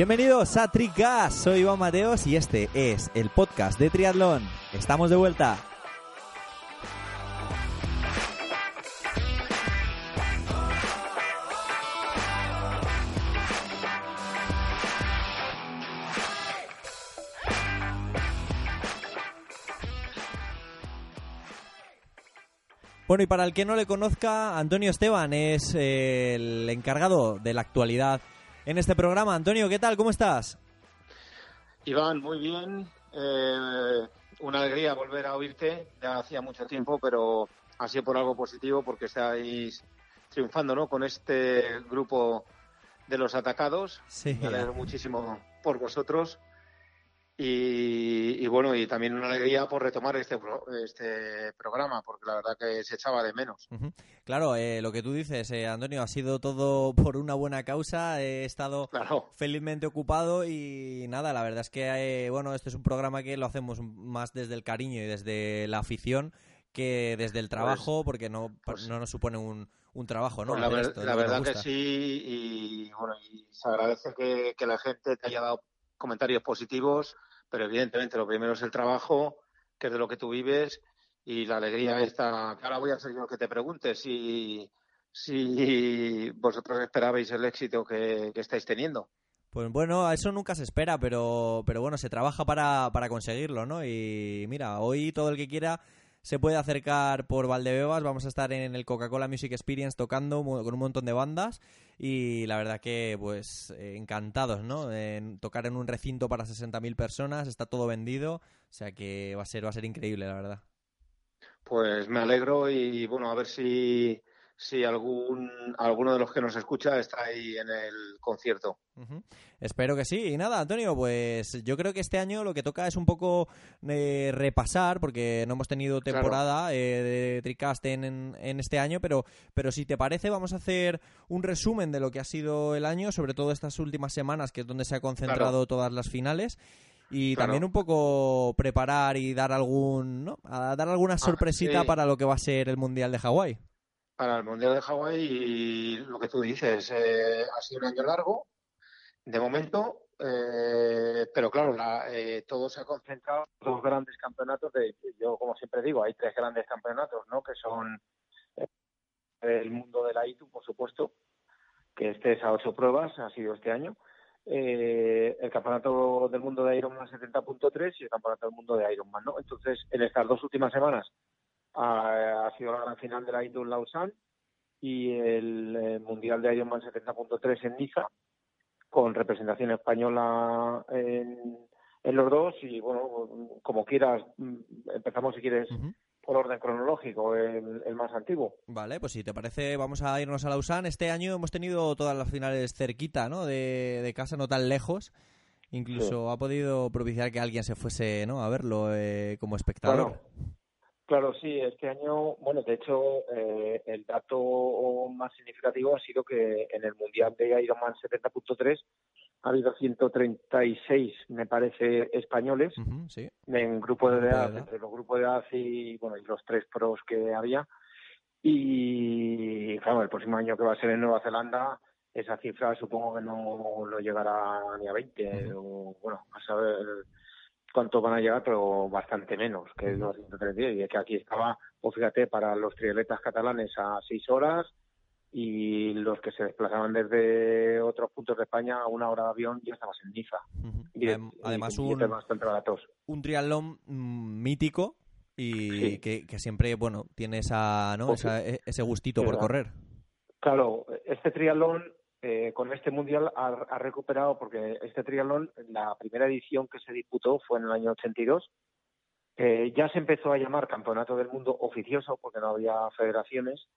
Bienvenidos a Tricas, soy Iván Mateos y este es el podcast de Triatlón. Estamos de vuelta. Bueno, y para el que no le conozca, Antonio Esteban es el encargado de la actualidad en este programa. Antonio, ¿qué tal? ¿Cómo estás? Iván, muy bien. Eh, una alegría volver a oírte. Ya hacía mucho tiempo, pero ha sido por algo positivo porque estáis triunfando ¿no? con este grupo de los atacados. Sí. Me alegro muchísimo por vosotros. Y, y, bueno, y también una alegría por retomar este, pro, este programa, porque la verdad que se echaba de menos. Uh -huh. Claro, eh, lo que tú dices, eh, Antonio, ha sido todo por una buena causa. He estado claro. felizmente ocupado y nada, la verdad es que, eh, bueno, este es un programa que lo hacemos más desde el cariño y desde la afición que desde el trabajo, pues, porque no, pues, no nos supone un, un trabajo, ¿no? Pues la, ver, esto, la verdad que sí, y bueno, y se agradece que, que la gente te haya dado comentarios positivos pero evidentemente lo primero es el trabajo, que es de lo que tú vives, y la alegría esta. Ahora voy a ser que te pregunte si, si vosotros esperabais el éxito que, que estáis teniendo. Pues bueno, eso nunca se espera, pero, pero bueno, se trabaja para, para conseguirlo, ¿no? Y mira, hoy todo el que quiera se puede acercar por Valdebebas. Vamos a estar en el Coca-Cola Music Experience tocando con un montón de bandas y la verdad que pues eh, encantados, ¿no? Tocar en un recinto para 60.000 personas, está todo vendido, o sea que va a ser va a ser increíble, la verdad. Pues me alegro y bueno, a ver si si algún alguno de los que nos escucha está ahí en el concierto. Uh -huh. Espero que sí. Y nada, Antonio, pues yo creo que este año lo que toca es un poco eh, repasar, porque no hemos tenido temporada claro. eh, de Tricast en, en, este año, pero, pero si te parece vamos a hacer un resumen de lo que ha sido el año, sobre todo estas últimas semanas, que es donde se ha concentrado claro. todas las finales y claro. también un poco preparar y dar algún ¿no? a dar alguna sorpresita ah, sí. para lo que va a ser el mundial de Hawái para el mundial de Hawái y lo que tú dices eh, ha sido un año largo de momento eh, pero claro la, eh, todo se ha concentrado en dos grandes campeonatos de yo como siempre digo hay tres grandes campeonatos no que son eh, el mundo de la ITU por supuesto que este es a ocho pruebas ha sido este año eh, el campeonato del mundo de Ironman 70.3 y el campeonato del mundo de Ironman, ¿no? Entonces, en estas dos últimas semanas ha, ha sido la gran final de la en Lausanne y el, el mundial de Ironman 70.3 en Niza, con representación española en, en, los dos y, bueno, como quieras, empezamos si quieres. Uh -huh por orden cronológico, el, el, más antiguo. Vale, pues si te parece, vamos a irnos a Lausanne. Este año hemos tenido todas las finales cerquita, ¿no? De, de casa, no tan lejos. Incluso sí. ha podido propiciar que alguien se fuese, ¿no? A verlo eh, como espectador. Claro, sí, este año, bueno, de hecho, eh, el dato más significativo ha sido que en el Mundial de Ironman 70.3 ha habido 136, me parece, españoles uh -huh, sí. en grupo de edad, entre los grupos de edad y, bueno, y los tres pros que había. Y, claro, el próximo año que va a ser en Nueva Zelanda, esa cifra supongo que no, no llegará ni a 20, uh -huh. o, bueno, a saber cuánto van a llegar, pero bastante menos que los 136. Y es que aquí estaba, pues fíjate, para los triatletas catalanes a 6 horas, y los que se desplazaban desde otros puntos de España a una hora de avión ya estabas en Niza. Uh -huh. y, Además, y, un, un triatlón mmm, mítico y sí. que, que, siempre, bueno, tiene esa, ¿no? Pues, esa, ese gustito por correr. Claro, este triatlón eh, con este mundial ha, recuperado, porque este triatlón, la primera edición que se disputó fue en el año 82. Eh, ya se empezó a llamar Campeonato del Mundo oficioso porque no había federaciones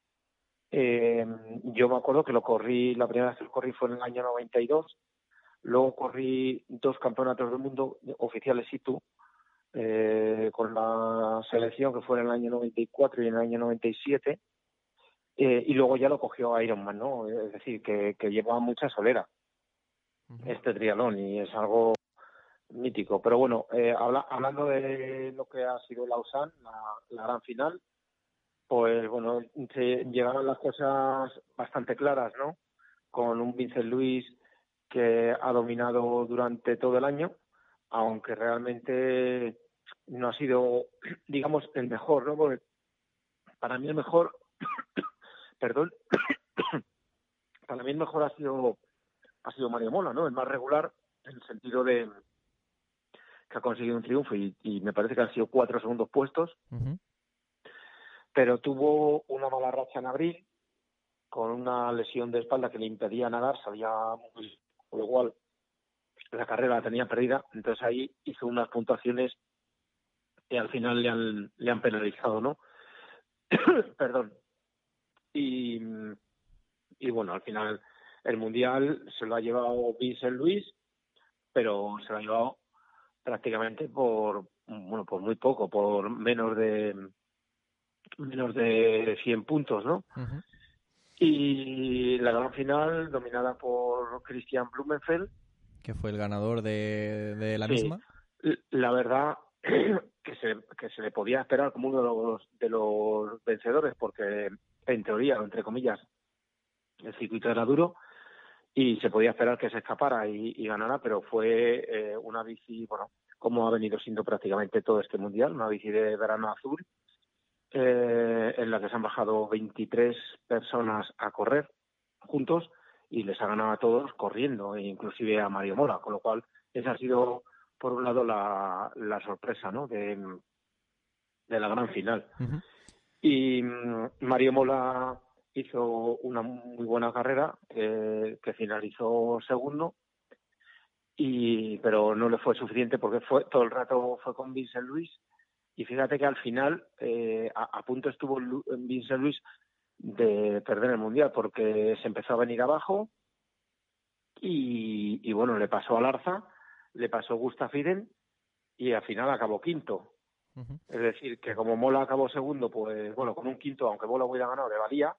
eh, yo me acuerdo que lo corrí, la primera vez que lo corrí fue en el año 92, luego corrí dos campeonatos del mundo oficiales situ eh, con la selección que fue en el año 94 y en el año 97, eh, y luego ya lo cogió Ironman, ¿no? Es decir, que, que lleva mucha solera uh -huh. este triatlón y es algo mítico. Pero bueno, eh, habla, hablando de lo que ha sido Lausanne, la, la gran final, pues bueno, se llegaron las cosas bastante claras, ¿no? Con un Vincent Luis que ha dominado durante todo el año, aunque realmente no ha sido, digamos, el mejor, ¿no? Porque para mí el mejor, perdón, para mí el mejor ha sido ha sido Mario Mola, ¿no? El más regular en el sentido de que ha conseguido un triunfo y, me parece que han sido cuatro segundos puestos, pero tuvo una mala racha en abril con una lesión de espalda que le impedía nadar, salía muy, con lo cual la carrera la tenía perdida, entonces ahí hizo unas puntuaciones que al final le han, le han penalizado, ¿no? Perdón. Y, y bueno, al final el Mundial se lo ha llevado Vincent Luis, pero se lo ha llevado prácticamente por, bueno, por muy poco, por menos de menos de 100 puntos, ¿no? Y la gran final dominada por Christian Blumenfeld. Que fue el ganador de, de la misma. La verdad que se, que se le podía esperar como uno de los, de los vencedores, porque en teoría, entre comillas, el circuito era duro y se podía esperar que se escapara y, ganara, pero fue eh, una bici, bueno, como ha venido siendo prácticamente todo este mundial, una bici de verano azul, eh, en la que se han bajado 23 personas a correr juntos y les ha ganado a todos corriendo, e inclusive a Mario Mora, con lo cual esa ha sido, por un lado, la, la sorpresa ¿no? de la gran final. Y mm, Mario Mola hizo una muy buena carrera que finalizó segundo. Y pero no le fue suficiente porque fue todo el rato fue con Vincent Luis. Y fíjate que al final eh, a, punto estuvo Vincent Luis de perder el mundial porque se empezó a venir abajo. Y, bueno le pasó al Arza le pasó Gustav Iden y al final acabó quinto es decir que como Mola acabó segundo pues bueno con un quinto aunque Mola hubiera ganado le valía.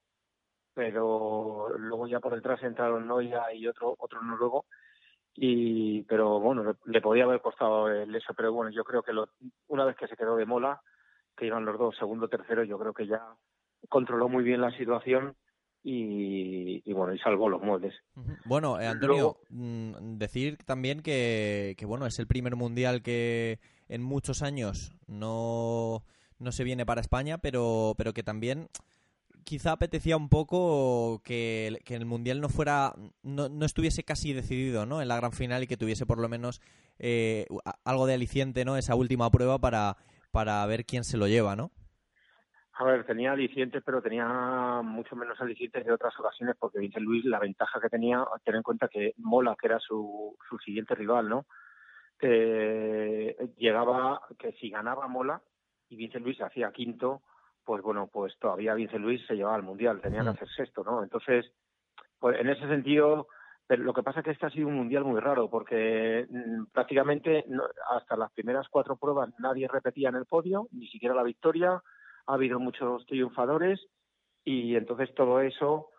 Pero luego ya por detrás entraron Noia y otro otro noruego. Y pero bueno le, podía haber costado el eso. Pero bueno yo creo que lo, una vez que se quedó de mola que iban los dos segundo tercero yo creo que ya controló muy bien la situación y, bueno y salvó los moldes bueno eh, Antonio mm, decir también que, que bueno es el primer mundial que en muchos años no no se viene para España pero pero que también quizá apetecía un poco que, el Mundial no fuera, no, no, estuviese casi decidido, ¿no? En la gran final y que tuviese por lo menos eh, algo de aliciente, ¿no? Esa última prueba para, para ver quién se lo lleva, ¿no? A ver, tenía alicientes, pero tenía mucho menos alicientes de otras ocasiones, porque dice Luis, la ventaja que tenía, tener en cuenta que Mola, que era su, su siguiente rival, ¿no? Que llegaba, que si ganaba Mola y Vince Luis hacía quinto, pues bueno, pues todavía Vince Luis se llevaba al Mundial, tenía que hacer sexto, ¿no? Entonces, pues en ese sentido, pero lo que pasa es que este ha sido un Mundial muy raro, porque mm, prácticamente hasta las primeras cuatro pruebas nadie repetía en el podio, ni siquiera la victoria, ha habido muchos triunfadores, y entonces todo eso,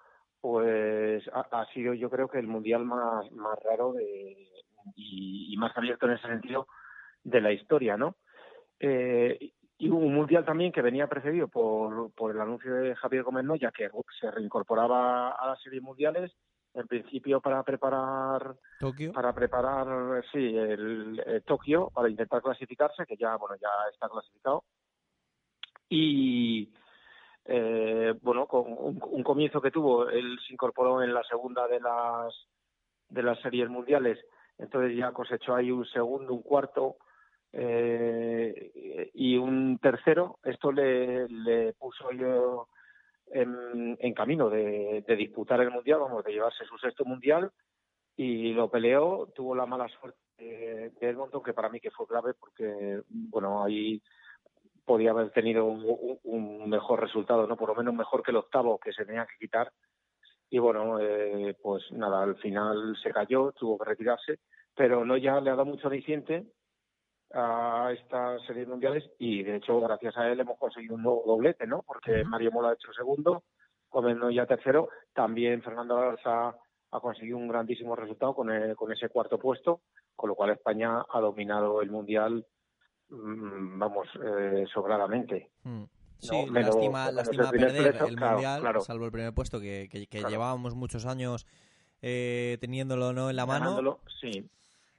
pues ha, sido yo creo que el Mundial más, más raro de, y, y más abierto en ese sentido de la historia, ¿no? Eh, y un mundial también que venía precedido por, por el anuncio de Javier Gómez Noya, que se reincorporaba a las series mundiales, en principio para preparar Tokio para preparar sí el, Tokio para intentar clasificarse que ya bueno ya está clasificado y eh, bueno con un, un, comienzo que tuvo él se incorporó en la segunda de las de las series mundiales entonces ya cosechó ahí un segundo un cuarto eh, y un tercero, esto le, puso yo en, camino de, de, disputar el mundial, vamos, de llevarse su sexto mundial y lo peleó, tuvo la mala suerte de, Edmonton, que para mí que fue grave porque, bueno, ahí podía haber tenido un, un, mejor resultado, no por lo menos mejor que el octavo que se tenía que quitar y bueno, eh, pues nada, al final se cayó, tuvo que retirarse, pero no ya le ha dado mucho aliciente a estas series mundiales y de hecho gracias a él hemos conseguido un nuevo doblete, ¿no? Porque Mario Mola ha hecho segundo, Gómez ya tercero, también Fernando Garza ha conseguido un grandísimo resultado con, con ese cuarto puesto, con lo cual España ha dominado el mundial, mm, vamos, eh, sobradamente. Mm. Sí, lástima, lástima perder el mundial, salvo el primer puesto que, que, llevábamos muchos años eh, teniéndolo no en la mano. Sí.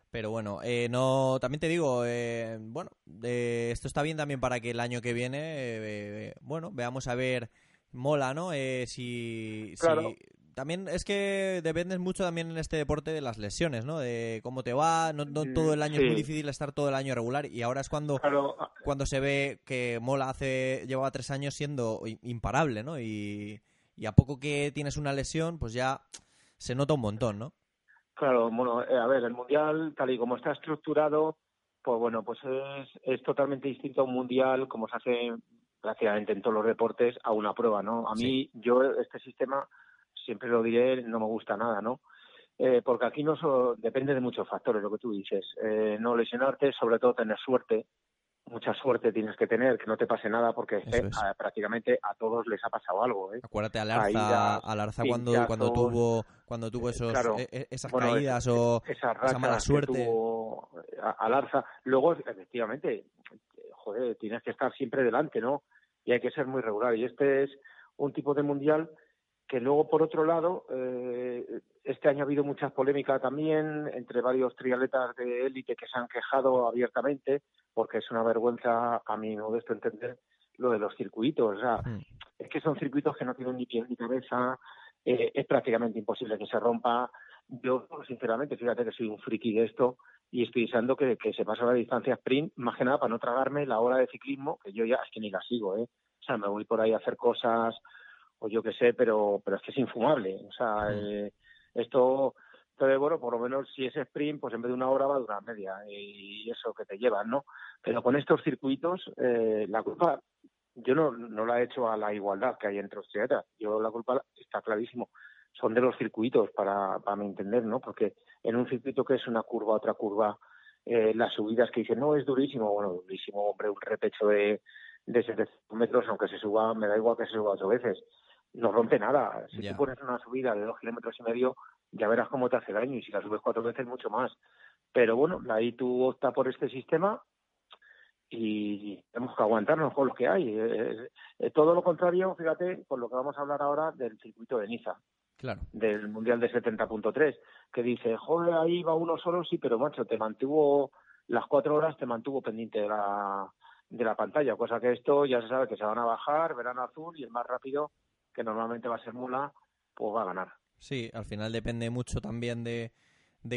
Pero bueno, eh, no, también te digo, eh, bueno, eh, esto está bien también para que el año que viene, eh, bueno, veamos a ver, mola, ¿no? si, claro. También es que dependes mucho también en este deporte de las lesiones, ¿no? De cómo te va, no, no todo el año es muy difícil estar todo el año regular y ahora es cuando, ah, cuando se ve que Mola hace llevaba tres años siendo imparable, ¿no? Y, y a poco que tienes una lesión, pues ya se nota un montón, ¿no? Claro, bueno, eh, a ver, el mundial, tal y como está estructurado, pues bueno, pues es, es totalmente distinto a un mundial como se hace prácticamente en todos los deportes a una prueba, ¿no? A mí, yo, este sistema, siempre lo diré, no me gusta nada, ¿no? Eh, porque aquí no depende de muchos factores, lo que tú dices. Eh, no lesionarte, sobre todo tener suerte, mucha suerte tienes que tener, que no te pase nada, porque eh, prácticamente a todos les ha pasado algo. ¿eh? Acuérdate al Arza, cuando, cuando tuvo cuando tuvo esos, esas caídas o esa mala suerte. al Arza. Luego, efectivamente, joder, tienes que estar siempre delante, ¿no? Y hay que ser muy regular. Y este es un tipo de mundial que luego, por otro lado, eh, este año ha habido muchas polémicas también entre varios triatletas de élite que se han quejado abiertamente, porque es una vergüenza, a mi modesto entender, lo de los circuitos. O sea, mm. es que son circuitos que no tienen ni pie ni cabeza, eh, es prácticamente imposible que se rompa. Yo, sinceramente, fíjate que soy un friki de esto y estoy deseando que, que se pase a la distancia sprint, más que nada para no tragarme la hora de ciclismo, que yo ya es que ni la sigo, ¿eh? O sea, me voy por ahí a hacer cosas, o yo qué sé, pero, pero es que es infumable. O sea, mm. eh, esto, entonces, bueno, por lo menos si es sprint, pues en vez de una hora va a durar media y eso que te llevan, ¿no? Pero con estos circuitos, eh, la culpa, yo no, no la he hecho a la igualdad que hay entre los triatletas. Yo la culpa está clarísimo. Son de los circuitos, para, para mi entender, ¿no? Porque en un circuito que es una curva, otra curva, eh, las subidas que dicen, no, es durísimo, bueno, durísimo, hombre, un repecho de, de 700 metros, aunque se suba, me da igual que se suba ocho veces no rompe nada. Si tú pones una subida de dos kilómetros y medio, ya verás cómo te hace daño y si la subes cuatro veces, mucho más. Pero bueno, ahí tú optas por este sistema y tenemos que aguantarnos con lo que hay. Eh, eh, todo lo contrario, fíjate, con lo que vamos a hablar ahora del circuito de Niza. Claro. Del Mundial de 70.3, que dice, joder, ahí va uno solo, sí, pero macho, te mantuvo las cuatro horas, te mantuvo pendiente de la, de la pantalla, cosa que esto ya se sabe que se van a bajar, verano azul y el más rápido que normalmente va a ser mula, pues va a ganar. Sí, al final depende mucho también de,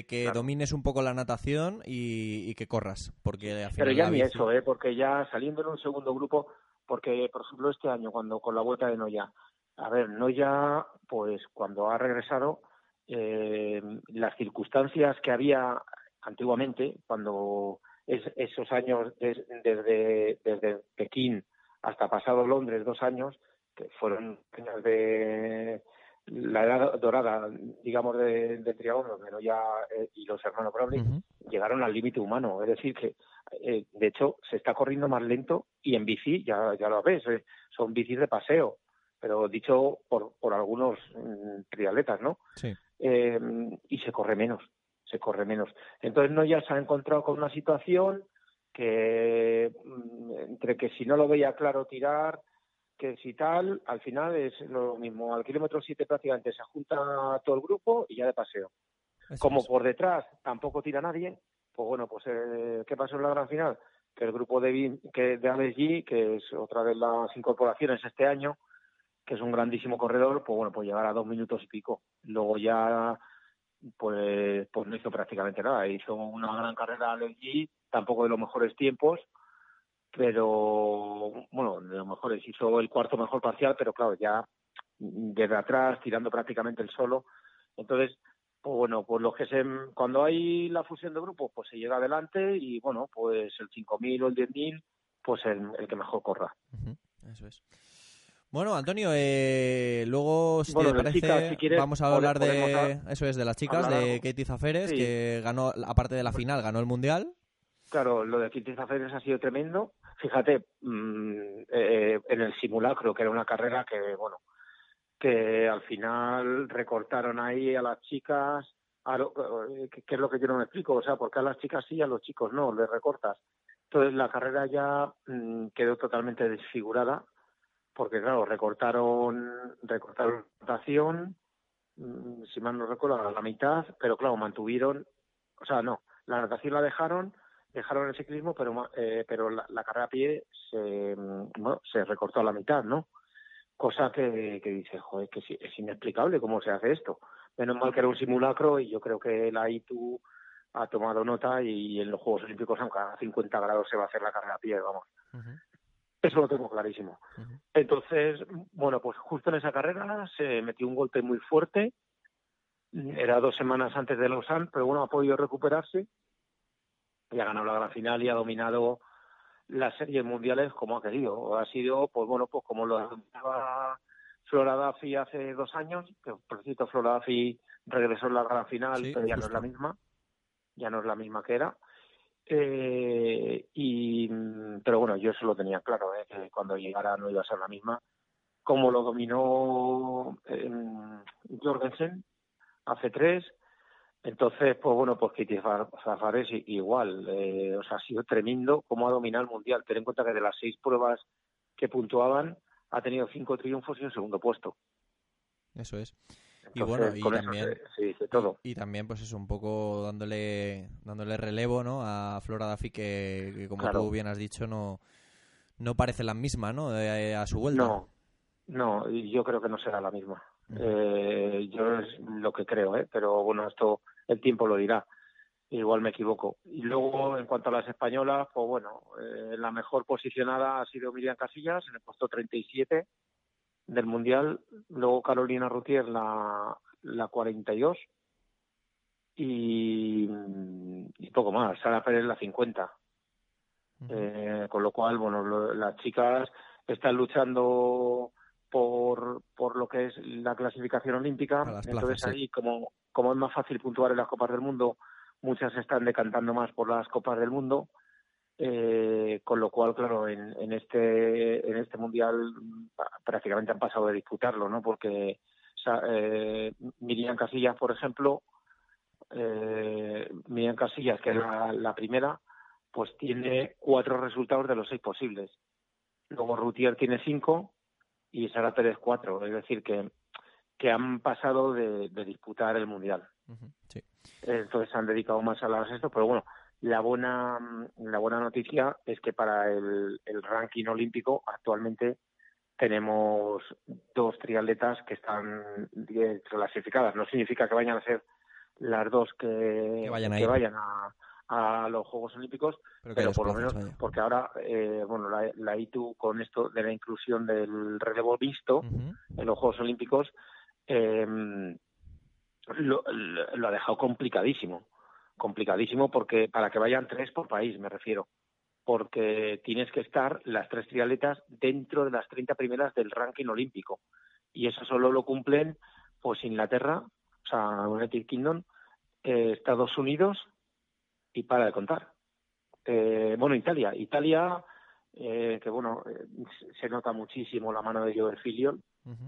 que domines un poco la natación y, que corras. Porque Pero ya ni eso, ¿eh? porque ya saliendo en un segundo grupo, porque por ejemplo este año, cuando con la vuelta de Noya, a ver, Noya, pues cuando ha regresado, eh, las circunstancias que había antiguamente, cuando es, esos años desde, desde Pekín hasta pasado Londres, dos años, fueron años de la edad dorada, digamos, de, de Triagono, ya eh, y los hermanos Bradley, llegaron al límite humano. Es decir, que eh, de hecho se está corriendo más lento y en bici, ya, ya lo ves, eh, son bicis de paseo, pero dicho por, por algunos mm, triatletas, ¿no? Sí. y se corre menos, se corre menos. Entonces, no ya se ha encontrado con una situación que mm, entre que si no lo veía claro tirar, que si tal, al final es lo mismo. Al kilómetro 7 prácticamente se junta todo el grupo y ya de paseo. Como por detrás tampoco tira nadie, pues bueno, pues eh, ¿qué pasó en la gran final? Que el grupo de, que, de Alex G, que es otra de las incorporaciones este año, que es un grandísimo corredor, pues bueno, pues llegar a dos minutos y pico. Luego ya, pues, pues no hizo prácticamente nada. Hizo una gran carrera Alex G, tampoco de los mejores tiempos, pero bueno, de lo mejor hizo el cuarto mejor parcial, pero claro, ya desde atrás, tirando prácticamente el solo. Entonces, pues bueno, pues lo que se, cuando hay la fusión de grupos, pues se llega adelante y bueno, pues el 5.000 o el 10.000, pues el, el, que mejor corra. Eso es. Bueno, Antonio, eh, luego, si te parece, vamos a hablar de, eso es, de las chicas, de Katie Zaferes, que ganó, aparte de la final, ganó el Mundial. Claro, lo de Katie Zaferes ha sido tremendo fíjate, mm, eh, en el simulacro, que era una carrera que, bueno, que al final recortaron ahí a las chicas, a eh, que es lo que yo no me explico, o sea, porque a las chicas sí, a los chicos no, les recortas. Entonces la carrera ya mm, quedó totalmente desfigurada, porque claro, recortaron, recortaron rotación, mm, si mal no recuerdo, a la mitad, pero claro, mantuvieron, o sea, no, la natación la dejaron, dejaron el ciclismo, pero eh, pero la, carrera a pie se, bueno, se recortó a la mitad, ¿no? Cosa que, que dice, joder, que es inexplicable cómo se hace esto. Menos mal que era un simulacro y yo creo que la ITU ha tomado nota y en los Juegos Olímpicos, aunque a 50 grados se va a hacer la carrera a pie, vamos. Eso lo tengo clarísimo. Entonces, bueno, pues justo en esa carrera se metió un golpe muy fuerte. Era dos semanas antes de Lausanne, pero bueno, ha podido recuperarse y ha ganado la gran final y ha dominado las series mundiales como ha querido. Ha sido, pues bueno, pues como lo dominaba Flora Duffy hace dos años, que por cierto Flora Duffy regresó en la gran final, pero ya no es la misma, ya no es la misma que era. Eh, y, pero bueno, yo eso lo tenía claro, ¿eh? que cuando llegara no iba a ser la misma. Como lo dominó eh, Jorgensen hace tres, entonces, pues bueno, pues Kitty Zafares igual, eh, o sea, ha sido tremendo cómo ha dominado el Mundial. Ten en cuenta que de las seis pruebas que puntuaban, ha tenido cinco triunfos y un segundo puesto. Eso es y bueno, y también, todo. Y, también, pues es un poco dándole dándole relevo ¿no? a Flora Duffy, que, como tú bien has dicho, no, no parece la misma ¿no? a su vuelta. No, no, yo creo que no será la misma. eh, yo es lo que creo, ¿eh? pero bueno, esto el tiempo lo dirá. Igual me equivoco. Y luego, en cuanto a las españolas, pues bueno, eh, la mejor posicionada ha sido Miriam Casillas en el puesto 37 del Mundial, luego Carolina Rutier la, la 42 y, y poco más, Sara Pérez la 50. eh, con lo cual, bueno, las chicas están luchando por, por lo que es la clasificación olímpica, entonces ahí como, como es más fácil puntuar en las Copas del Mundo, muchas están decantando más por las Copas del Mundo eh, con lo cual, claro, en, en, este en este mundial prácticamente han pasado de disputarlo, ¿no? Porque eh, Miriam Casillas, por ejemplo, eh, Miriam Casillas, que es la, primera, pues tiene cuatro resultados de los seis posibles. Luego Rutier tiene cinco y Sara Pérez cuatro. Es decir, que, que han pasado de, disputar el mundial. sí. Entonces se han dedicado más a las esto, pero bueno, la buena, la buena noticia es que para el, ranking olímpico actualmente tenemos dos triatletas que están clasificadas. No significa que vayan a ser las dos que, vayan, a, los Juegos Olímpicos, pero, por lo menos, porque ahora, eh, bueno, la, la, ITU con esto de la inclusión del relevo visto en los Juegos Olímpicos eh, lo, ha dejado complicadísimo. Complicadísimo porque para que vayan tres por país, me refiero, porque tienes que estar las tres triatletas dentro de las 30 primeras del ranking olímpico. Y eso solo lo cumplen pues Inglaterra, o sea, United Kingdom, eh, Estados Unidos y para de contar. Eh, bueno, Italia, Italia eh, que bueno, se nota muchísimo la mano de Joe Filion,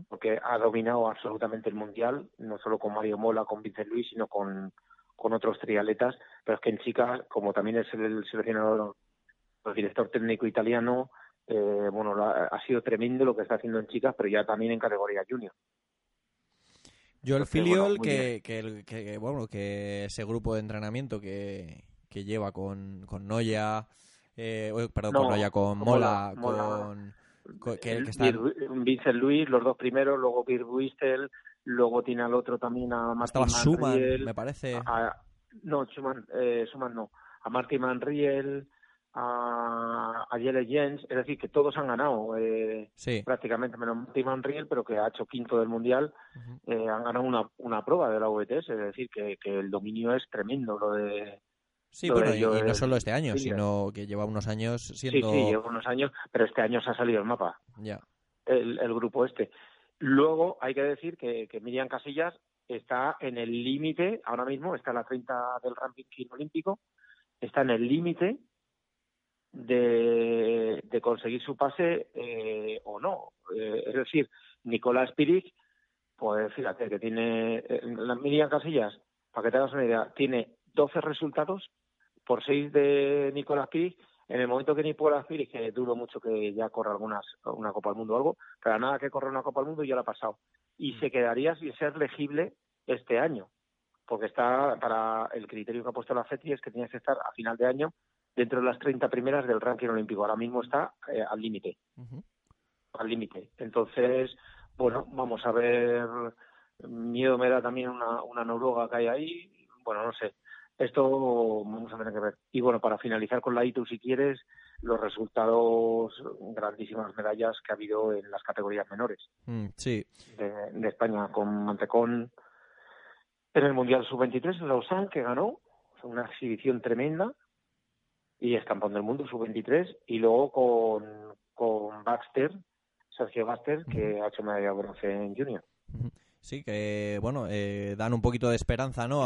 porque ha dominado absolutamente el mundial, no solo con Mario Mola, con Vincent Luis, sino con, con otros triatletas, pero es que en chicas, como también es el seleccionador, el director técnico italiano, eh, bueno, ha sido tremendo lo que está haciendo en chicas, pero ya también en categoría junior. Yo el filial que, que, bueno, que ese grupo de entrenamiento que, que lleva con, con Noya, eh, perdón, con Noya, con Mola, con... que, Vincent Luis, los dos primeros, luego Pierre Wistel, luego tiene al otro también a Martin Estaba Manriel, me parece. no, Schumann, eh, no. A Martin Manriel, a, a Jelle Jens, es decir, que todos han ganado eh, prácticamente, menos Martin Manriel, pero que ha hecho quinto del Mundial, eh, han ganado una, una prueba de la VTS, es decir, que, que el dominio es tremendo lo de... Sí, bueno, y, no solo este año, sino que lleva unos años siendo... Sí, sí, lleva unos años, pero este año se ha salido el mapa. Ya. El, el grupo este. Luego hay que decir que, Miriam Casillas está en el límite, ahora mismo está en la 30 del ranking olímpico, está en el límite de, conseguir su pase eh, o no. Eh, es decir, Nicolás Piric, pues fíjate que tiene, eh, Miriam Casillas, para que te hagas una idea, tiene 12 resultados por 6 de Nicolás Piric en el momento que ni pueda decir, que dudo mucho que ya corra algunas, una Copa del Mundo o algo, pero nada que corra una Copa del Mundo ya la ha pasado. Y mm. se quedaría sin ser legible este año, porque está para el criterio que ha puesto la FETI es que tienes que estar a final de año dentro de las 30 primeras del ranking olímpico. Ahora mismo está eh, al límite, al límite. Entonces, bueno, vamos a ver. Miedo me da también una, una noruega que hay ahí. Bueno, no sé. Esto vamos a tener que ver. Y bueno, para finalizar con la ITU, si quieres, los resultados, grandísimas medallas que ha habido en las categorías menores mm, sí. de, España, con Mantecón en el Mundial Sub-23 en Lausanne, que ganó, una exhibición tremenda, y es campeón del mundo Sub-23, y luego con, con Baxter, Sergio Baxter, que ha hecho medalla de bronce en Junior. Sí, que bueno, eh, dan un poquito de esperanza, ¿no?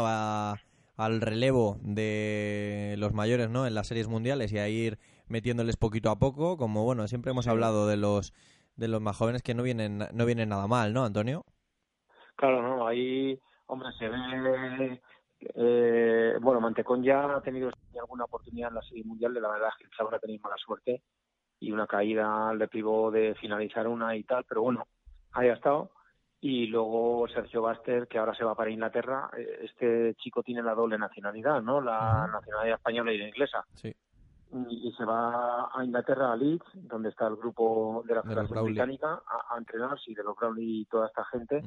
Al relevo de los mayores, ¿no? En las series mundiales y a ir metiéndoles poquito a poco, como bueno, siempre hemos hablado de los de los más jóvenes que no vienen no vienen nada mal, ¿no, Antonio? Claro, no, ahí, hombre, se ve eh, bueno, Mantecón ya ha tenido alguna oportunidad en la serie mundial, de la verdad es que ahora tenéis mala suerte y una caída le privó de finalizar una y tal, pero bueno, ahí ha estado. Y luego Sergio Baster, que ahora se va para Inglaterra. Eh, este chico tiene la doble nacionalidad, ¿no? La nacionalidad española y la inglesa. Sí y, se va a Inglaterra, a Leeds, donde está el grupo de la Federación Británica, a, entrenar, sí, de los Brownlee y toda esta gente.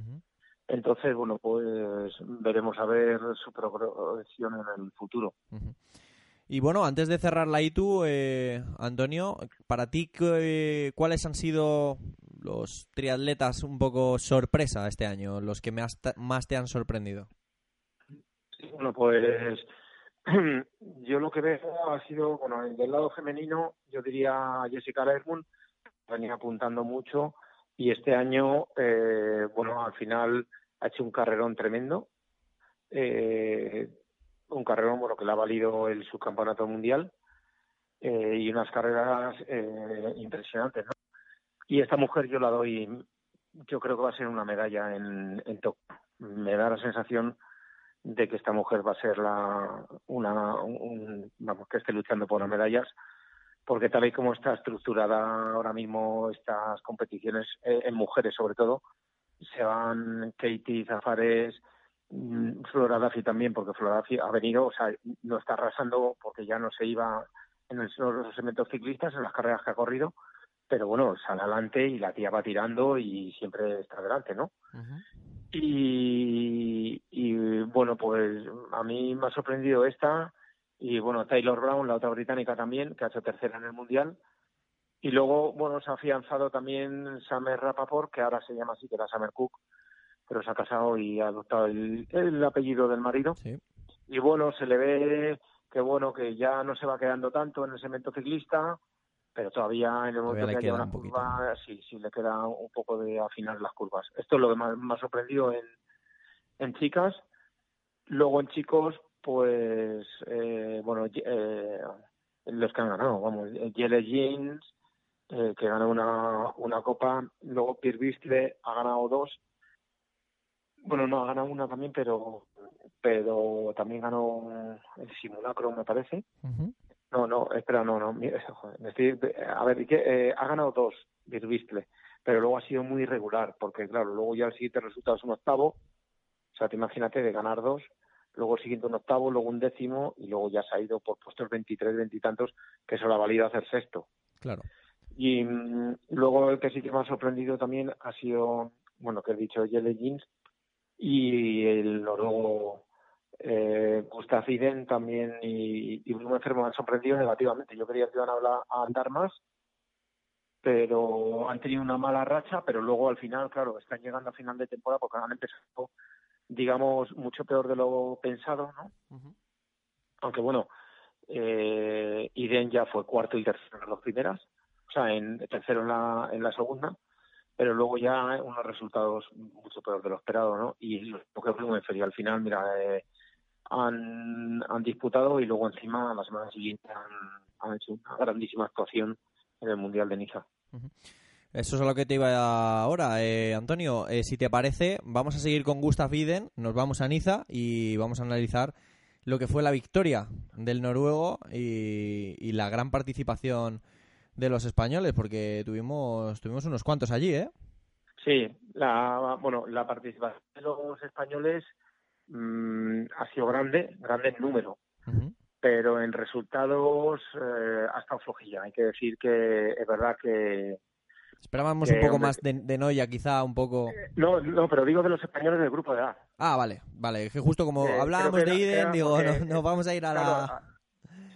Entonces, bueno, pues veremos a ver su progresión en el futuro. Y bueno, antes de cerrar la ITU, eh, Antonio, para ti, ¿cuáles han sido los triatletas un poco sorpresa este año, los que más, más te han sorprendido? bueno, pues yo lo que veo ha sido, bueno, del lado femenino, yo diría Jessica Lermund, venía apuntando mucho y este año, eh, bueno, al final ha hecho un carrerón tremendo, eh, un carrerón, bueno, que le ha valido el subcampeonato mundial eh, y unas carreras impresionantes, ¿no? Y esta mujer yo la doy, yo creo que va a ser una medalla en, en Me da la sensación de que esta mujer va a ser la una vamos que esté luchando por las medallas porque tal y como está estructurada ahora mismo estas competiciones eh, en mujeres sobre todo se van Katie Zafares mm, Flora Duffy también porque Flora Duffy ha venido o sea no está arrasando porque ya no se iba en los segmentos ciclistas en las carreras que ha corrido pero bueno sale adelante y la tía va tirando y siempre está adelante no y, y bueno, pues a mí me ha sorprendido esta y bueno, Taylor Brown, la otra británica también, que ha hecho tercera en el Mundial. Y luego, bueno, se ha afianzado también Samer Rapaport, que ahora se llama así, que era Samer Cook, pero se ha casado y ha adoptado el, el apellido del marido. Y bueno, se le ve que bueno, que ya no se va quedando tanto en el segmento ciclista, pero todavía en el momento que haya una curva, sí, sí le queda un poco de afinar las curvas. Esto es lo que más me ha sorprendido en, en chicas. Luego en chicos, pues, eh, bueno, eh, los que han ganado, vamos, Yele Jeans, eh, que ganó una, una copa, luego Pierre Bistre ha ganado dos. Bueno, no, ha ganado una también, pero pero también ganó el simulacro, me parece. No, no, espera, no, no. a ver, eh, ha ganado dos, Birvistle, pero luego ha sido muy irregular, porque claro, luego ya el siguiente resultado es un octavo. O sea, te imagínate de ganar dos, luego el siguiente un octavo, luego un décimo, y luego ya se ha ido por puestos 23, 20 y tantos, que eso la ha valido hacer sexto. Claro. Y mm, luego el que sí que me ha sorprendido también ha sido, bueno, que he dicho, Yele Jeans y el noruego eh, Gustav Iden también y, y Bruno Enfermo han sorprendido negativamente. Yo creía que iban a, hablar, a andar más, pero han tenido una mala racha, pero luego al final, claro, están llegando a final de temporada porque han empezado, digamos, mucho peor de lo pensado, ¿no? Aunque bueno, eh, Iden ya fue cuarto y tercero en las dos primeras, o sea, en tercero en la, en la segunda, pero luego ya unos resultados mucho peor de lo esperado, ¿no? Y lo que fue muy al final, mira, eh, han, han disputado y luego encima la semana siguiente han, hecho una grandísima actuación en el Mundial de Niza. Eso es a lo que te iba ahora, eh, Antonio. Eh, si te parece, vamos a seguir con Gustav Iden, nos vamos a Niza y vamos a analizar lo que fue la victoria del noruego y, y la gran participación de los españoles, porque tuvimos tuvimos unos cuantos allí, ¿eh? Sí, la, bueno, la participación de los españoles mm, ha sido grande, grande en número, pero en resultados eh, ha estado flojilla. Hay que decir que es verdad que Esperábamos un poco más de, de, Noya, quizá un poco. Eh, no, no, pero digo de los españoles del grupo de A. Ah, vale, vale. Que justo como hablábamos de Iden, digo, nos vamos a ir a la.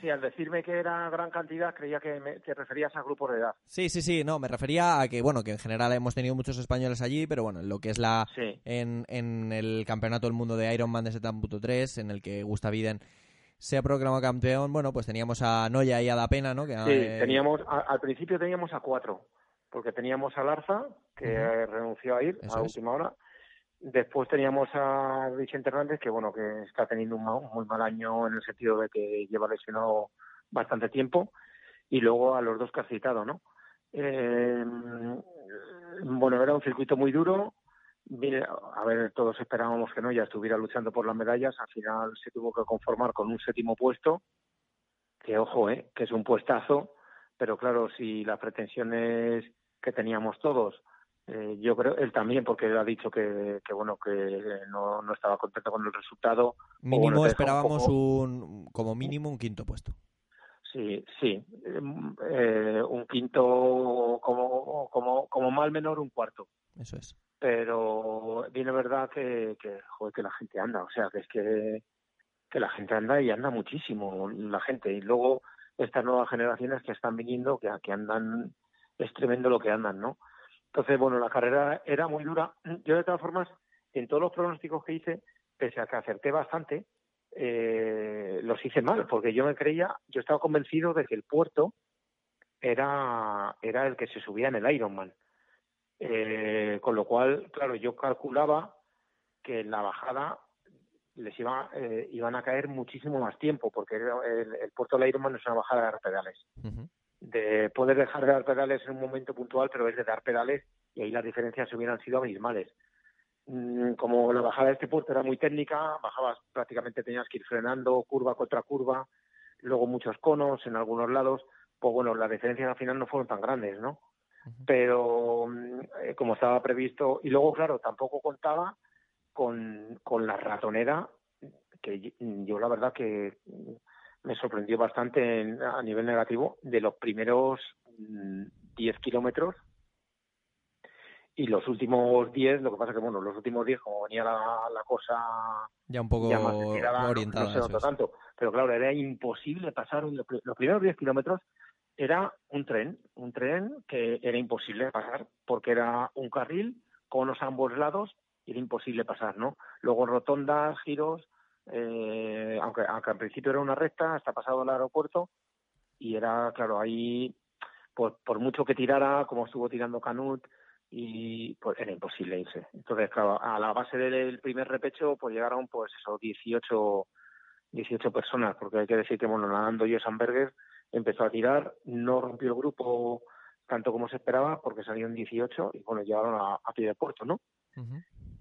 Sí, al decirme que era gran cantidad, creía que te referías a grupos de edad. Sí, sí, sí, no, me refería a que, bueno, que en general hemos tenido muchos españoles allí, pero bueno, lo que es la. En, en el campeonato del mundo de Ironman de 7.3, en el que Gustav Iden se ha proclamado campeón, bueno, pues teníamos a Noya y a Da Pena, ¿no? Que, sí, eh, teníamos, al principio teníamos a cuatro porque teníamos a Larza, que renunció a ir a última hora. Después teníamos a Vicente Hernández, que bueno, que está teniendo un, muy mal año en el sentido de que lleva lesionado bastante tiempo. Y luego a los dos que has citado, ¿no? Eh, bueno, era un circuito muy duro. A ver, todos esperábamos que no ya estuviera luchando por las medallas. Al final se tuvo que conformar con un séptimo puesto, que ojo, ¿eh? que es un puestazo. Pero claro, si las pretensiones que teníamos todos. Eh, yo creo, él también, porque él ha dicho que, que bueno, que no, no, estaba contento con el resultado. Mínimo esperábamos un, como mínimo un quinto puesto. Sí, sí, eh, un quinto como, como, como mal menor un cuarto. Eso es. Pero viene verdad que, que, joder, que la gente anda, o sea, que es que, que la gente anda y anda muchísimo, la gente. Y luego estas nuevas generaciones que están viniendo, que, que andan es tremendo lo que andan, ¿no? Entonces, bueno, la carrera era muy dura. Yo, de todas formas, en todos los pronósticos que hice, pese a que acerté bastante, eh, los hice mal, porque yo me creía, yo estaba convencido de que el puerto era, era el que se subía en el Ironman. Eh, con lo cual, claro, yo calculaba que en la bajada les iba, eh, iban a caer muchísimo más tiempo, porque el, puerto del Ironman es una bajada de pedales de poder dejar de dar pedales en un momento puntual, pero es de dar pedales y ahí las diferencias hubieran sido abismales. Mm, como la bajada de este puerto era muy técnica, bajabas prácticamente tenías que ir frenando curva contra curva, luego muchos conos en algunos lados, pues bueno, las diferencias al final no fueron tan grandes, ¿no? Pero mm, eh, como estaba previsto, y luego, claro, tampoco contaba con, con la ratonera, que yo la verdad que me sorprendió bastante a nivel negativo de los primeros 10 mm, kilómetros y los últimos 10, lo que pasa que, bueno, los últimos 10, como venía la, la cosa ya un poco orientada. No, tanto, pero claro, era imposible pasar los primeros 10 kilómetros era un tren, un tren que era imposible pasar porque era un carril con los ambos lados y era imposible pasar, ¿no? Luego rotondas, giros, eh, aunque, aunque al principio era una recta, hasta pasado el aeropuerto, y era, claro, ahí, por, por mucho que tirara, como estuvo tirando Canut, y pues era imposible irse. Entonces, claro, a la base del primer repecho, pues llegaron, pues eso, 18, 18 personas, porque hay que decir que, bueno, nadando yo Berger empezó a tirar, no rompió el grupo tanto como se esperaba, porque salieron 18 y, bueno, llegaron a, a pie de puerto, ¿no?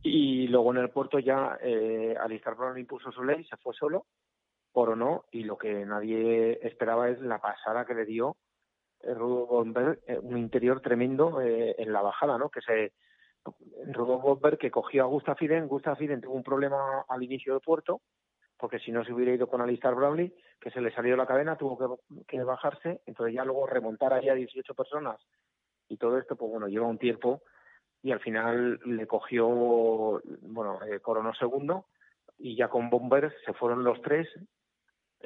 Y luego en el puerto ya eh, Alistar Brown impuso su ley, se fue solo, por o no, y lo que nadie esperaba es la pasada que le dio eh, Rudolf Bomber, eh, un interior tremendo eh, en la bajada, ¿no? Que se Rudolf Bomber que cogió a Gustav Fiden, Gustav Fiden tuvo un problema al inicio del puerto, porque si no se hubiera ido con Alistar Brownlee, que se le salió la cadena, tuvo que, que bajarse, entonces ya luego remontar ahí a 18 personas y todo esto, pues bueno, lleva un tiempo y al final le cogió, bueno, eh, coronó segundo y ya con Bombers se fueron los tres.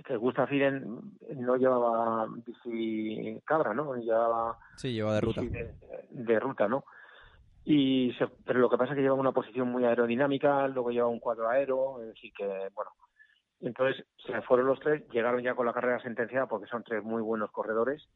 Que Gustav Fiden no llevaba bici cabra, ¿no? Llevaba sí, llevaba de ruta. De, ruta, ¿no? Y pero lo que pasa es que llevaba una posición muy aerodinámica, luego llevaba un cuadro aero, decir que, bueno, entonces se fueron los tres, llegaron ya con la carrera sentenciada porque son tres muy buenos corredores,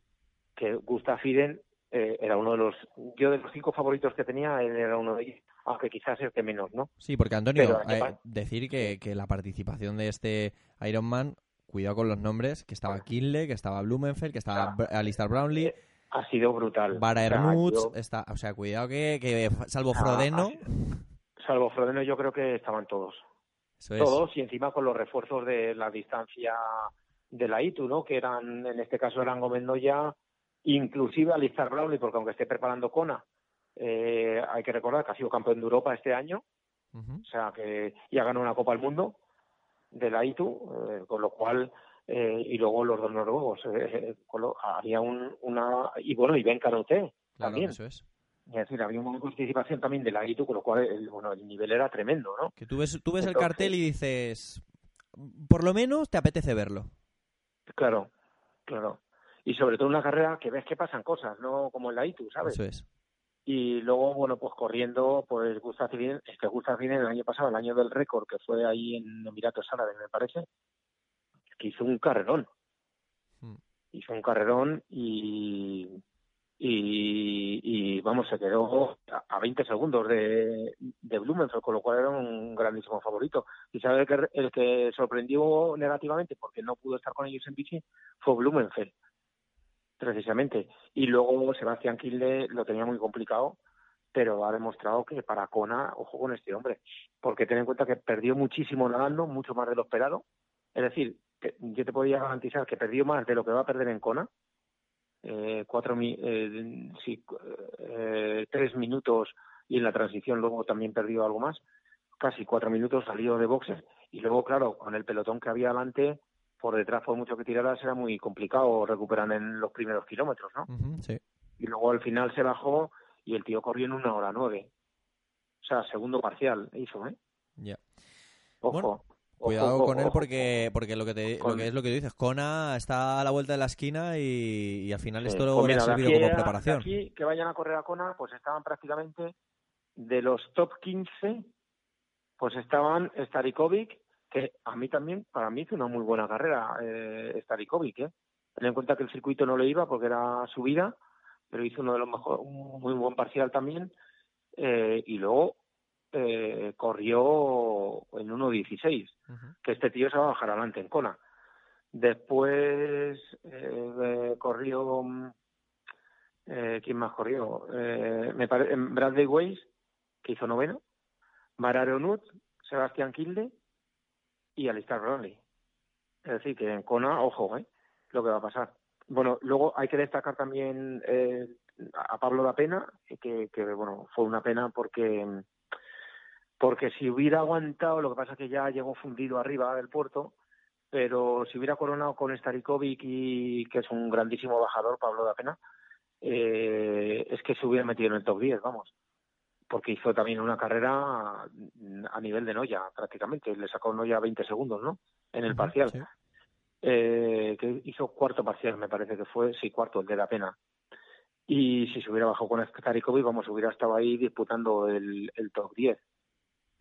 que Gustav Fiden eh, era uno de los, yo de los cinco favoritos que tenía, él era uno de ellos, aunque quizás el que menos, ¿no? Sí, porque Antonio, eh, decir que, que, la participación de este Ironman, cuidado con los nombres, que estaba Kinley, que estaba Blumenfeld, que estaba Alistair Brownlee. Eh, ha sido brutal. Vara o está, o sea, cuidado que, que salvo Frodeno. salvo Frodeno, yo creo que estaban todos. Todos, y encima con los refuerzos de la distancia de la ITU, ¿no? Que eran, en este caso eran Gómez Noya, inclusive Alistar Brownlee, porque aunque esté preparando Kona, eh, hay que recordar que ha sido campeón de Europa este año, O sea, que ya ganó una Copa del Mundo de la ITU, con lo cual eh, y luego los dos noruegos. Eh, había un, una. Y bueno, y Ben Caroté también. Eso es. Es decir, había una participación también de la ITU, con lo cual el, bueno, el nivel era tremendo, ¿no? Que tú ves, tú ves el cartel y dices, por lo menos te apetece verlo. Claro, claro. Y sobre todo una carrera que ves que pasan cosas, no como en la ITU, ¿sabes? Eso es. Y luego, bueno, pues corriendo, pues Gustav este Gustav el año pasado, el año del récord, que fue ahí en Emiratos Árabes, me parece, que hizo un carrerón. Hmm. Hizo un carrerón y, y, vamos, se quedó a 20 segundos de, de Blumenfeld, con lo cual era un grandísimo favorito. Y sabe que el que sorprendió negativamente porque no pudo estar con ellos en bici fue Blumenfeld, precisamente. Y luego Sebastián Kilde lo tenía muy complicado, pero ha demostrado que para Kona, ojo con este hombre, porque ten en cuenta que perdió muchísimo nadando, mucho más de lo esperado. Es decir, yo te podía garantizar que perdió más de lo que va a perder en Kona. Eh, cuatro, eh, sí, eh, tres minutos y en la transición luego también perdió algo más. Casi cuatro minutos salió de boxes y luego, claro, con el pelotón que había delante, por detrás, por mucho que tiraras, era muy complicado recuperar en los primeros kilómetros, ¿no? sí. Y luego al final se bajó y el tío corrió en una hora nueve. O sea, segundo parcial hizo, ¿eh? Ya. Ojo. Cuidado con él porque porque lo que te lo que es lo que dices, Kona está a la vuelta de la esquina y, al final esto lo pues ha servido como preparación. Aquí que vayan a correr a Kona, pues estaban prácticamente de los top 15, pues estaban Starikovic, que a mí también, para mí hizo una muy buena carrera eh, Starikovic, ¿eh? Ten en cuenta que el circuito no le iba porque era subida, pero hizo uno de los mejores, un muy buen parcial también. Eh, y luego eh, corrió en 1.16, que este tío se va a bajar adelante en Kona. Después eh, corrió, eh, ¿quién más corrió? Eh, me parece, Bradley Weiss, que hizo noveno, Mararo Nut, Sebastián Kilde y Alistair Brownlee. Es decir, que en Kona, ojo, ¿eh? lo que va a pasar. Bueno, luego hay que destacar también eh, a Pablo da Pena, que, que, bueno, fue una pena porque porque si hubiera aguantado, lo que pasa es que ya llegó fundido arriba del puerto, pero si hubiera coronado con Starikovic y que es un grandísimo bajador, Pablo da Pena, eh, es que se hubiera metido en el top 10, vamos, porque hizo también una carrera a nivel de Noya prácticamente, le sacó Noya 20 segundos, ¿no? En el parcial. Eh, que hizo cuarto parcial, me parece que fue, sí, cuarto, el de la pena. Y si se hubiera bajado con Starikovic, vamos, hubiera estado ahí disputando el, el top 10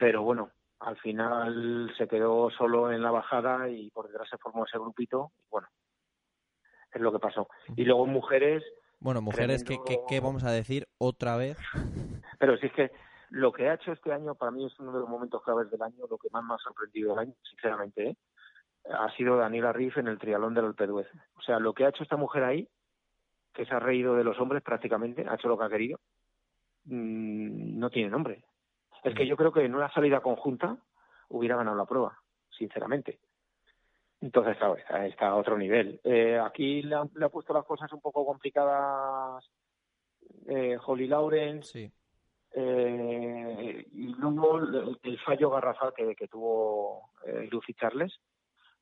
pero bueno, al final se quedó solo en la bajada y por detrás se formó ese grupito. Bueno, es lo que pasó. Y luego mujeres. Bueno, mujeres, ¿qué, qué, vamos a decir otra vez? Pero si es que lo que ha hecho este año para mí es uno de los momentos claves del año, lo que más me ha sorprendido del año, sinceramente, ¿eh? ha sido Daniela Riff en el trialón del Alpe O sea, lo que ha hecho esta mujer ahí, que se ha reído de los hombres prácticamente, ha hecho lo que ha querido, mm, no tiene nombre. Es que yo creo que en una salida conjunta hubiera ganado la prueba, sinceramente. Entonces, claro, está, a otro nivel. Eh, aquí le ha, puesto las cosas un poco complicadas eh, Holly Lawrence. Sí. Eh, y luego el, fallo garrafal que, que tuvo eh, Lucy Charles,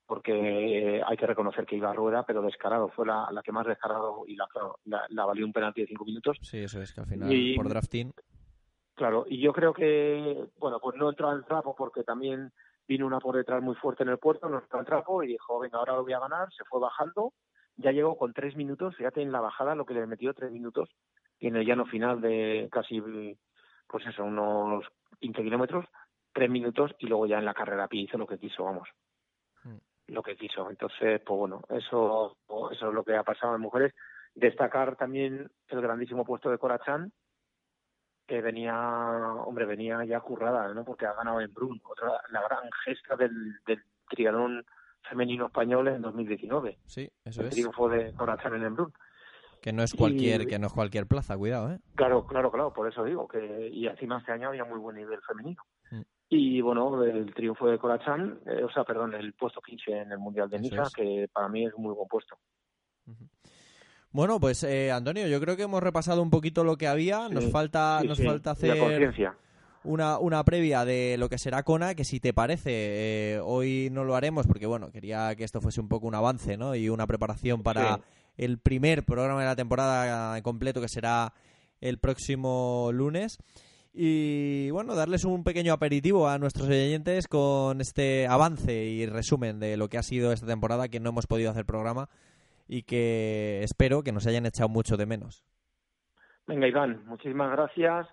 porque hay que reconocer que iba a rueda, pero descarado. Fue la, la que más descarado y la, la, valió un penalti de cinco minutos. Sí, eso es, que al final, por drafting. Claro, y yo creo que, bueno, pues no entró al trapo porque también vino una por detrás muy fuerte en el puerto, no entró al trapo y dijo, venga, ahora lo voy a ganar, se fue bajando, ya llegó con tres minutos, fíjate en la bajada lo que le metió tres minutos, y en el llano final de casi, pues eso, unos 15 kilómetros, tres minutos, y luego ya en la carrera a pie hizo lo que quiso, vamos. Hmm. Lo que quiso. Entonces, pues bueno, eso, eso es lo que ha pasado en mujeres. Destacar también el grandísimo puesto de Corachán, que venía, hombre, venía ya currada, ¿no? Porque ha ganado en Brun, otra, la gran gesta del, del triatlón femenino español en 2019. Sí, eso el es. triunfo de Corazón en Embrun. Que no es cualquier, que no es cualquier plaza, cuidado, ¿eh? Claro, claro, claro, por eso digo que y encima este año había muy buen nivel femenino. Mm. Y bueno, el triunfo de Corachán, eh, o sea, perdón, el puesto 15 en el Mundial de Niza, que para mí es un muy buen puesto. Bueno, pues eh, Antonio, yo creo que hemos repasado un poquito lo que había. nos falta, nos falta hacer una, una previa de lo que será Kona, que si te parece, eh, hoy no lo haremos porque, bueno, quería que esto fuese un poco un avance, ¿no? Y una preparación para. El primer programa de la temporada en completo, que será el próximo lunes. Y bueno, darles un pequeño aperitivo a nuestros oyentes con este avance y resumen de lo que ha sido esta temporada, que no hemos podido hacer programa y que espero que nos hayan echado mucho de menos. Venga, Iván, muchísimas gracias.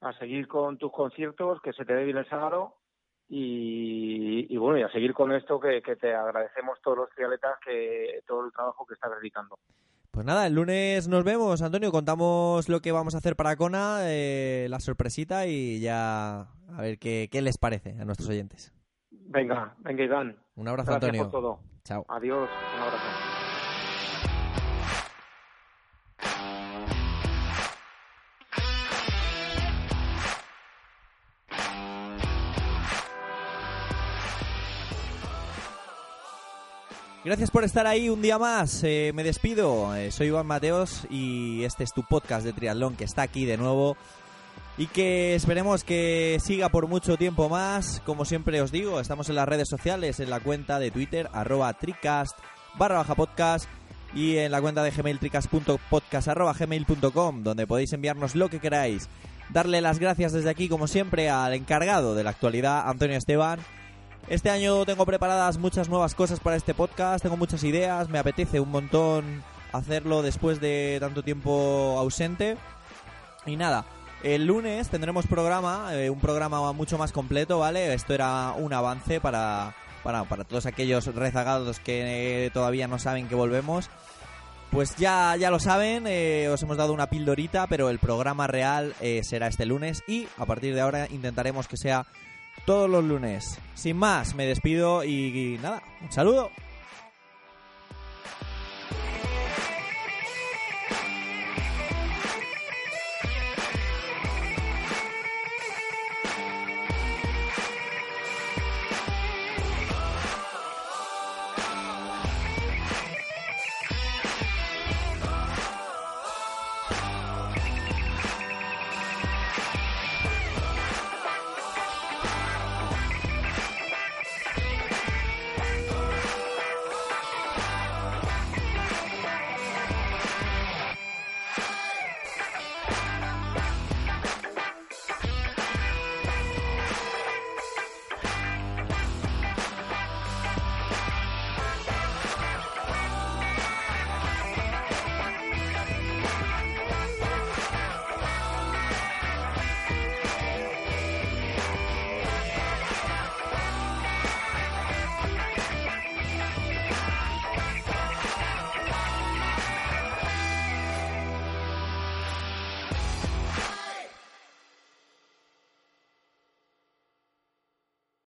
A seguir con tus conciertos, que se te dé bien el sábado. Y, y bueno, y a seguir con esto, que, que te agradecemos todos los trialetas, que todo el trabajo que estás dedicando. Pues nada, el lunes nos vemos, Antonio. Contamos lo que vamos a hacer para Kona, eh, la sorpresita y ya a ver qué, qué les parece a nuestros oyentes. Venga, venga, Iván. Un abrazo, Gracias Antonio. por todo. Chao. Adiós, un abrazo. Gracias por estar ahí un día más. Eh, me despido. Eh, soy Iván Mateos y este es tu podcast de triatlón que está aquí de nuevo y que esperemos que siga por mucho tiempo más. Como siempre os digo, estamos en las redes sociales, en la cuenta de Twitter, arroba tricast, barra baja podcast y en la cuenta de gmail tricast.podcast arroba gmail.com donde podéis enviarnos lo que queráis. Darle las gracias desde aquí, como siempre, al encargado de la actualidad, Antonio Esteban. Este año tengo preparadas muchas nuevas cosas para este podcast, tengo muchas ideas, me apetece un montón hacerlo después de tanto tiempo ausente. Y nada, el lunes tendremos programa, eh, un programa mucho más completo, ¿vale? Esto era un avance para, para, para todos aquellos rezagados que todavía no saben que volvemos. Pues ya, ya lo saben, eh, os hemos dado una pildorita, pero el programa real eh, será este lunes y a partir de ahora intentaremos que sea todos los lunes. Sin más, me despido y, nada, un saludo.